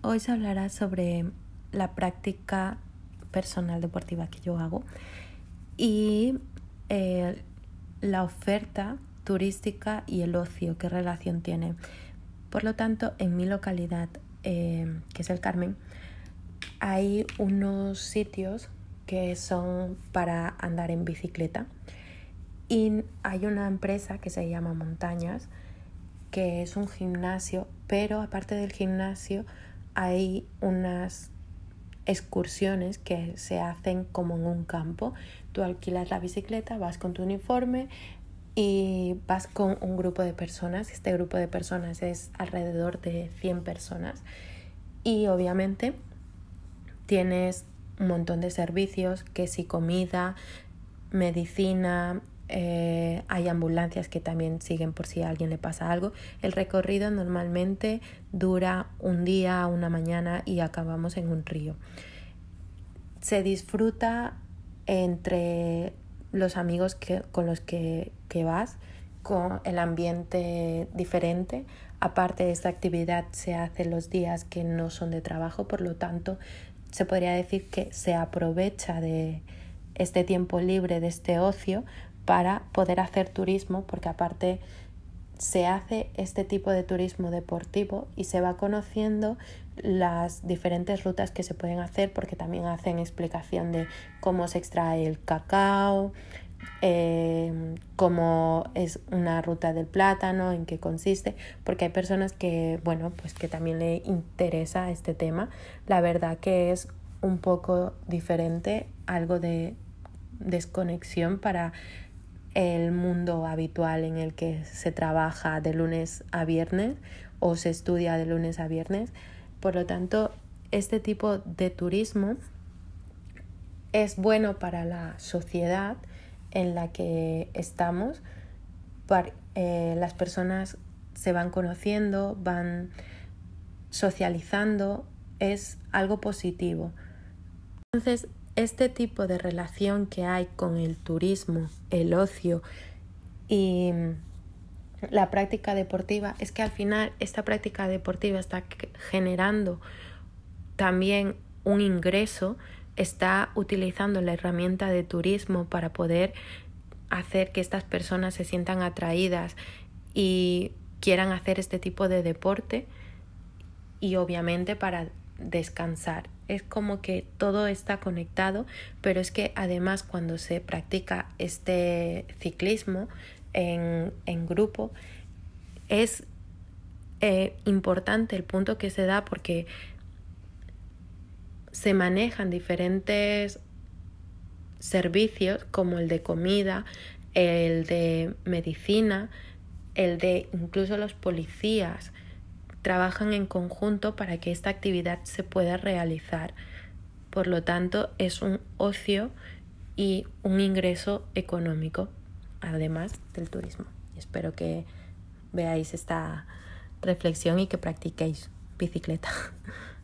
Hoy se hablará sobre la práctica personal deportiva que yo hago y eh, la oferta turística y el ocio, qué relación tiene. Por lo tanto, en mi localidad, eh, que es el Carmen, hay unos sitios que son para andar en bicicleta y hay una empresa que se llama Montañas, que es un gimnasio, pero aparte del gimnasio hay unas excursiones que se hacen como en un campo. Tú alquilas la bicicleta, vas con tu uniforme y vas con un grupo de personas. Este grupo de personas es alrededor de 100 personas. Y obviamente tienes un montón de servicios, que si comida, medicina, eh, hay ambulancias que también siguen por si a alguien le pasa algo. El recorrido normalmente dura un día, una mañana y acabamos en un río. Se disfruta entre los amigos que, con los que, que vas, con el ambiente diferente. Aparte de esta actividad se hace los días que no son de trabajo, por lo tanto se podría decir que se aprovecha de este tiempo libre, de este ocio, para poder hacer turismo, porque aparte se hace este tipo de turismo deportivo y se va conociendo las diferentes rutas que se pueden hacer porque también hacen explicación de cómo se extrae el cacao, eh, cómo es una ruta del plátano, en qué consiste, porque hay personas que, bueno, pues que también le interesa este tema. La verdad que es un poco diferente, algo de desconexión para el mundo habitual en el que se trabaja de lunes a viernes o se estudia de lunes a viernes. Por lo tanto, este tipo de turismo es bueno para la sociedad en la que estamos. Eh, las personas se van conociendo, van socializando, es algo positivo. Entonces, este tipo de relación que hay con el turismo, el ocio y la práctica deportiva es que al final esta práctica deportiva está generando también un ingreso, está utilizando la herramienta de turismo para poder hacer que estas personas se sientan atraídas y quieran hacer este tipo de deporte y obviamente para descansar es como que todo está conectado, pero es que además cuando se practica este ciclismo en, grupo, es eh, importante el punto que se da porque se manejan diferentes servicios como el de comida, el de medicina, el de incluso los policías trabajan en conjunto para que esta actividad se pueda realizar. Por lo tanto, es un ocio y un ingreso económico, además del turismo. Espero que veáis esta reflexión y que practiquéis bicicleta.